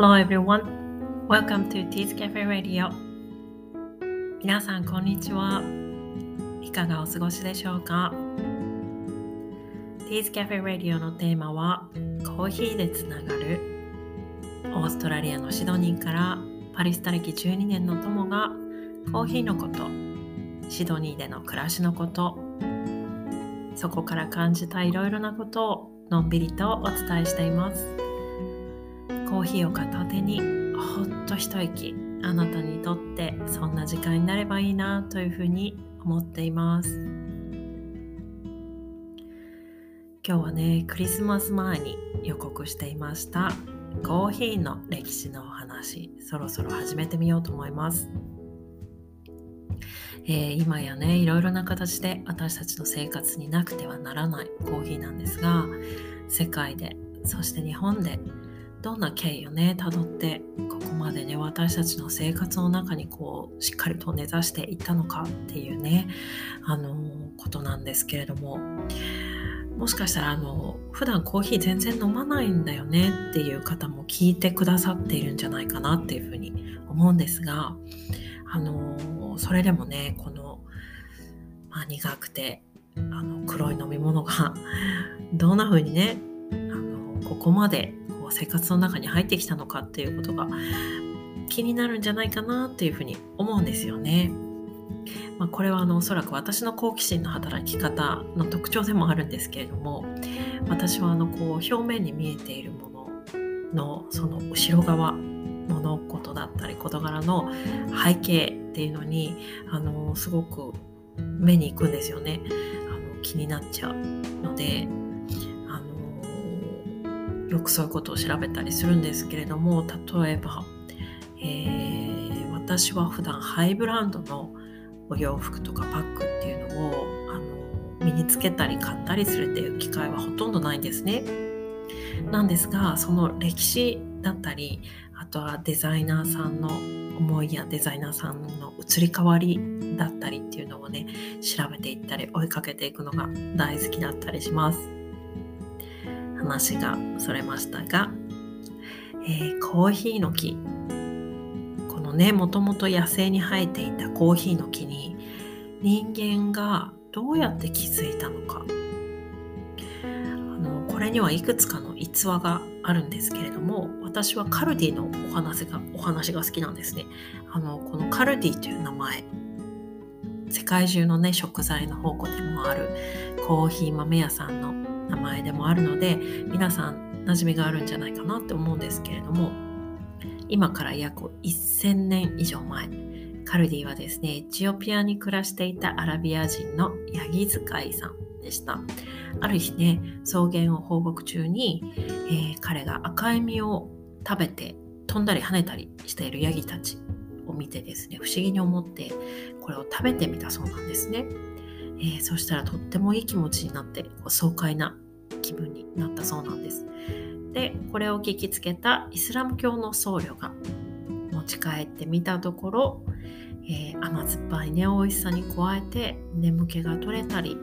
Hello everyone. Welcome to Tea's Cafe Radio. 皆さん、こんにちは。いかがお過ごしでしょうか？Tea's Cafe Radio のテーマはコーヒーでつながるオーストラリアのシドニーからパリスタ歴12年の友がコーヒーのことシドニーでの暮らしのことそこから感じたいろいろなことをのんびりとお伝えしていますコーヒーを片手にほっと一息あなたにとってそんな時間になればいいなというふうに思っています。今日はねクリスマス前に予告していましたコーヒーの歴史のお話そろそろ始めてみようと思います。えー、今やねいろいろな形で私たちの生活になくてはならないコーヒーなんですが世界でそして日本でどんな経緯をねたどってここまでね私たちの生活の中にこうしっかりと根ざしていったのかっていうねあのことなんですけれどももしかしたらあの普段コーヒー全然飲まないんだよねっていう方も聞いてくださっているんじゃないかなっていうふうに思うんですがあのそれでもねこの、まあ、苦くてあの黒い飲み物がどんな風にねあのここまで生活の中に入ってきたのかっていうことが気になるんじゃないかなっていうふうに思うんですよね。まあ、これはあのおそらく私の好奇心の働き方の特徴でもあるんですけれども私はあのこう表面に見えているもののその後ろ側物事だったり事柄の背景っていうのにあのすごく目に行くんですよねあの気になっちゃうのでよくそういうことを調べたりするんですけれども例えば、えー、私は普段ハイブランドのお洋服とかパックっていうのをあの身につけたり買ったりするっていう機会はほとんどないんですね。なんですがその歴史だったりあとはデザイナーさんの思いやデザイナーさんの移り変わりだったりっていうのをね調べていったり追いかけていくのが大好きだったりします話がそれましたが、えー、コーヒーの木。このねもともと野生に生えていたコーヒーの木に人間がどうやって気づいたのか。これにはいくつかの逸話があるんですけれども私はカルディのお話がお話が好きなんですね。あのこのカルディという名前。世界中のね食材の宝庫でもあるコーヒー豆屋さんの名前でもあるので皆さん馴染みがあるんじゃないかなって思うんですけれども今から約1000年以上前カルディはですねエチオピアに暮らしていたアラビア人のヤギ使いさんでした。ある日ね、草原を放牧中に、えー、彼が赤い実を食べて飛んだり跳ねたりしているヤギたちを見てですね、不思議に思ってこれを食べてみたそうなんですね。えー、そしたらとってもいい気持ちになってこう爽快な気分になったそうなんです。で、これを聞きつけたイスラム教の僧侶が持ち帰ってみたところ、えー、甘酸っぱいね美味しさに加えて眠気が取れたり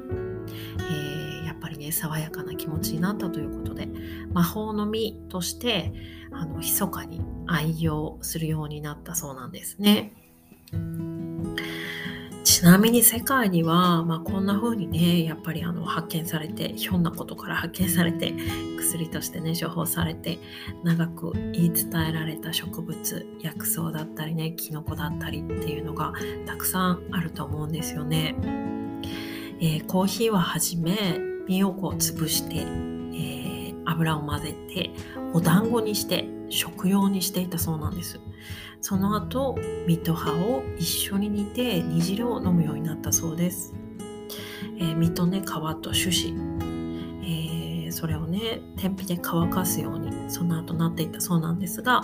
えー、やっぱりね爽やかな気持ちになったということで魔法の実としてあの密かに愛用するようになったそうなんですね。ちなみに世界には、まあ、こんな風にねやっぱりあの発見されてひょんなことから発見されて薬としてね処方されて長く言い伝えられた植物薬草だったりねキノコだったりっていうのがたくさんあると思うんですよね。えー、コーヒーははじめ実をこう潰して、えー、油を混ぜてお団子にして食用にしていたそうなんですその後実と葉を一緒に煮て煮汁を飲むようになったそうです、えー、実とね皮と種子、えー、それをね天日で乾かすようにその後なっていったそうなんですが、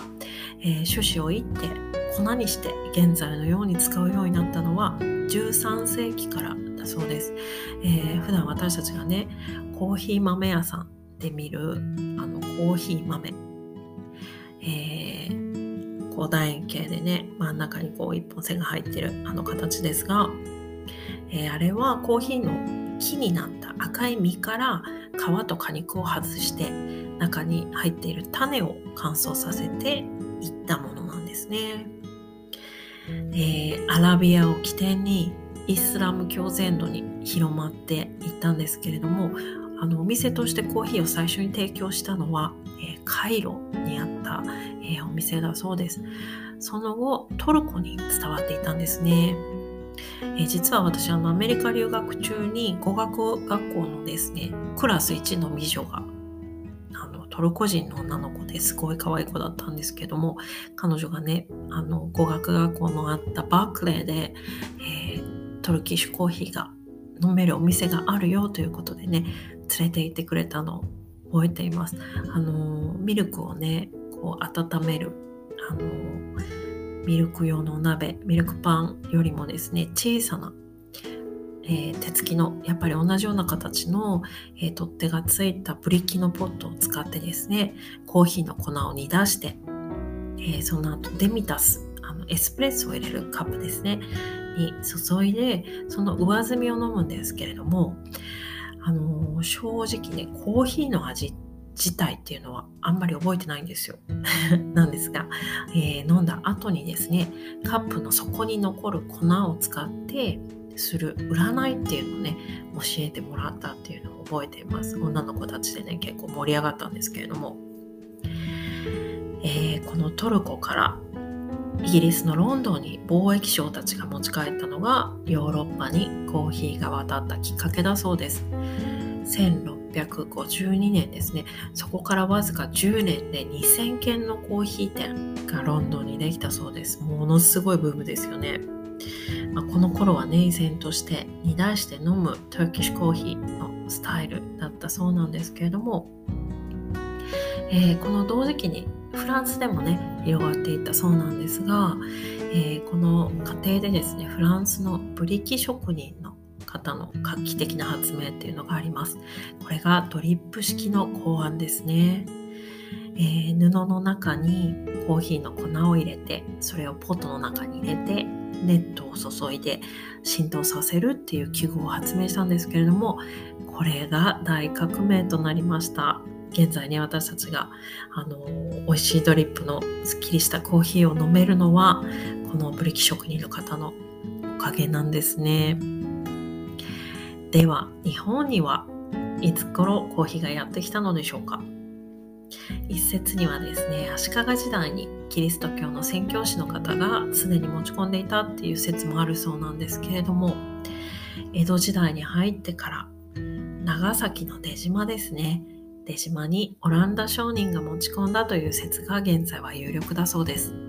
えー、種子をいって粉にして現在のように使うようになったのは13世紀からだそうです、えー、普段私たちがねコーヒー豆屋さんで見るあのコーヒー豆、えー、こう楕円形でね真ん中にこう一本線が入ってるあの形ですが、えー、あれはコーヒーの木になった赤い実から皮と果肉を外して中に入っている種を乾燥させて行ったものなんですね。えー、アラビアを起点にイスラム教全土に広まっていったんですけれどもあのお店としてコーヒーを最初に提供したのは、えー、カイロにあった、えー、お店だそうです。その後トルコに伝わっていたんですね、え実は私あのアメリカ留学中に語学学校のですねクラス1の美女があのトルコ人の女の子ですごい可愛い子だったんですけども彼女がねあの語学学校のあったバークレーで、えー、トルキッシュコーヒーが飲めるお店があるよということでね連れて行ってくれたのを覚えています。あのミルクをねこう温めるあのミルク用のお鍋ミルクパンよりもですね小さなえー、手つきのやっぱり同じような形の、えー、取っ手がついたブリキのポットを使ってですねコーヒーの粉を煮出して、えー、その後デミタスあのエスプレッソを入れるカップですねに注いでその上澄みを飲むんですけれども、あの正直ねコーヒーの味自体っていうのはあんまり覚えてないんですよ。なんですが、えー飲んだ後にですねカップの底に残る粉を使ってする占いっていうのをね教えてもらったっていうのを覚えています。女の子たちでね結構盛り上がったんですけれども、えー、このトルコからイギリスのロンドンに貿易商たちが持ち帰ったのがヨーロッパにコーヒーが渡ったきっかけだそうです。1652年ですね。そこからわずか10年で2000軒のコーヒー店がロンドンにできたそうです。ものすごいブームですよね。まあ、この頃はね依然として煮出して飲むトルキッシュコーヒーのスタイルだったそうなんですけれども、えー、この同時期にフランスでもね広がっていったそうなんですが、えー、この過程でですねフランスのブリキ職人方の画期的な発明っていうのがあります。これがドリップ式の考案ですね。えー、布の中にコーヒーの粉を入れてそれをポットの中に入れてネットを注いで浸透させるっていう器具を発明したんですけれどもこれが大革命となりました現在ね私たちがあの美味しいドリップのすっきりしたコーヒーを飲めるのはこのブリキ職人の方のおかげなんですねでは日本にはいつ頃コーヒーがやってきたのでしょうか一説にはですね足利時代にキリスト教の宣教師の方がすでに持ち込んでいたっていう説もあるそうなんですけれども江戸時代に入ってから長崎の出島ですね出島にオランダ商人が持ち込んだという説が現在は有力だそうです。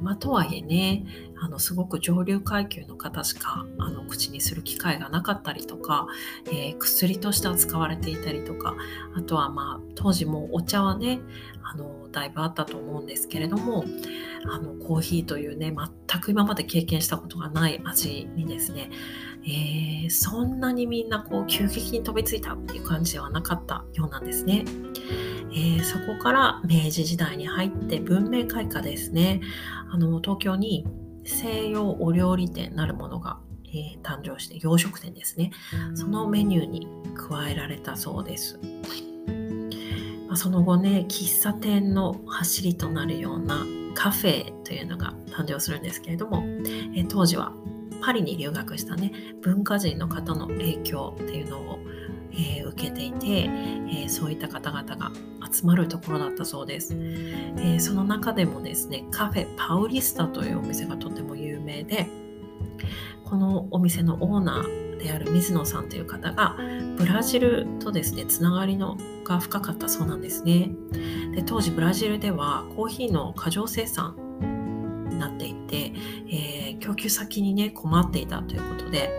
まあ、とはいえねあのすごく上流階級の方しかあの口にする機会がなかったりとか、えー、薬として扱われていたりとかあとはまあ当時もお茶はねあのだいぶあったと思うんですけれどもあのコーヒーというね全く今まで経験したことがない味にですね、えー、そんなにみんなこう急激に飛びついたっていう感じではなかったようなんですね。えー、そこから明治時代に入って文明開化ですね。あの東京に西洋お料理店なるものが、えー、誕生して洋食店ですね。そのメニューに加えられたそうです、まあ、その後ね喫茶店の走りとなるようなカフェというのが誕生するんですけれども、えー、当時はパリに留学したね文化人の方の影響っていうのを、えー、受けていて、えー、そういった方々が集まるところだったそうです、えー、その中でもですねカフェパウリスタというお店がとても有名でこのお店のオーナーである水野さんという方がブラジルとですねつながりのが深かったそうなんですね。で当時ブラジルではコーヒーの過剰生産になっていて、え、供給先にね困っていたということで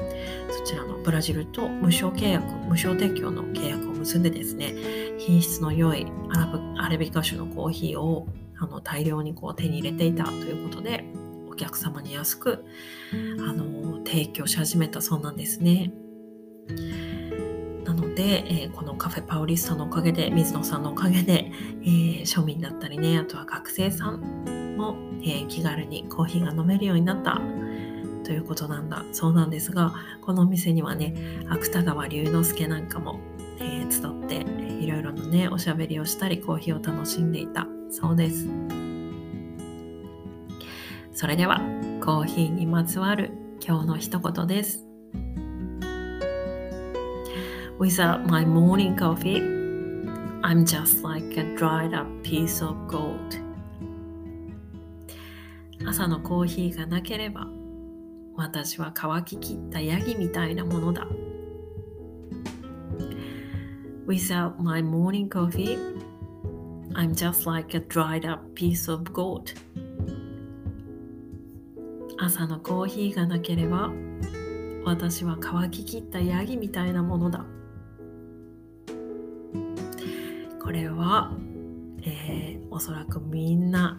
そちらのブラジルと無償契約無償提供の契約を結んでですね品質の良いアラブアラビカ種のコーヒーをあの大量にこう手に入れていたということでお客様に安くあの提供し始めたそうなんですね。で、えー、このカフェパウリスタのおかげで水野さんのおかげで、えー、庶民だったりねあとは学生さんも、えー、気軽にコーヒーが飲めるようになったということなんだ。そうなんですがこのお店にはね芥川龍之介なんかも、えー、集っていろいろなねおしゃべりをしたりコーヒーを楽しんでいた。そうです。それではコーヒーにまつわる今日の一言です。Without my morning coffee, I'm just like a dried up piece of gold. 朝のコーヒーがなければ私は乾ききったヤギみたいなものだ。Without my morning coffee, I'm just like a dried up piece of gold. 朝のコーヒーがなければ私は乾ききったヤギみたいなものだ。これは、えー、おそらくみんな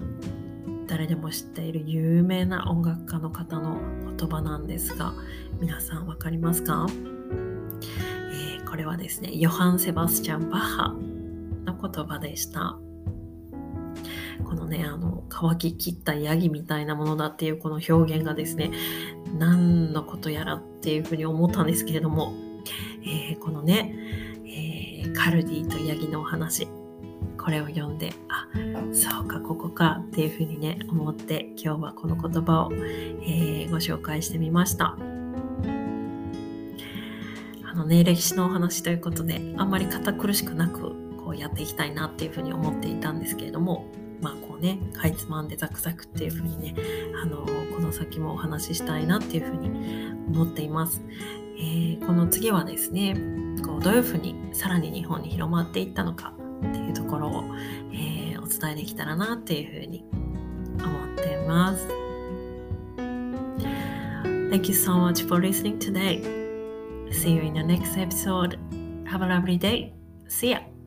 誰でも知っている有名な音楽家の方の言葉なんですが皆さん分かりますか、えー、これはですねヨハン・セバスチャン・バッハの言葉でした。このねあの乾ききったヤギみたいなものだっていうこの表現がですね何のことやらっていうふうに思ったんですけれども、えー、このね、カルディとヤギのお話。これを読んであそうかここかっていうふうにね思って今日はこの言葉を、えー、ご紹介してみました。あのね歴史のお話ということであんまり堅苦しくなくこうやっていきたいなっていうふうに思っていたんですけれどもまあこうねかいつまんでザクザクっていうふうにねあのこの先もお話ししたいなっていうふうに思っています、えー、この次はですねこうどういうふうにさらに日本に広まっていったのかっていうところを、えー、お伝えできたらなっていうふうに思っています。Thank you so much for listening today. See you in the next episode. Have a lovely day. See ya.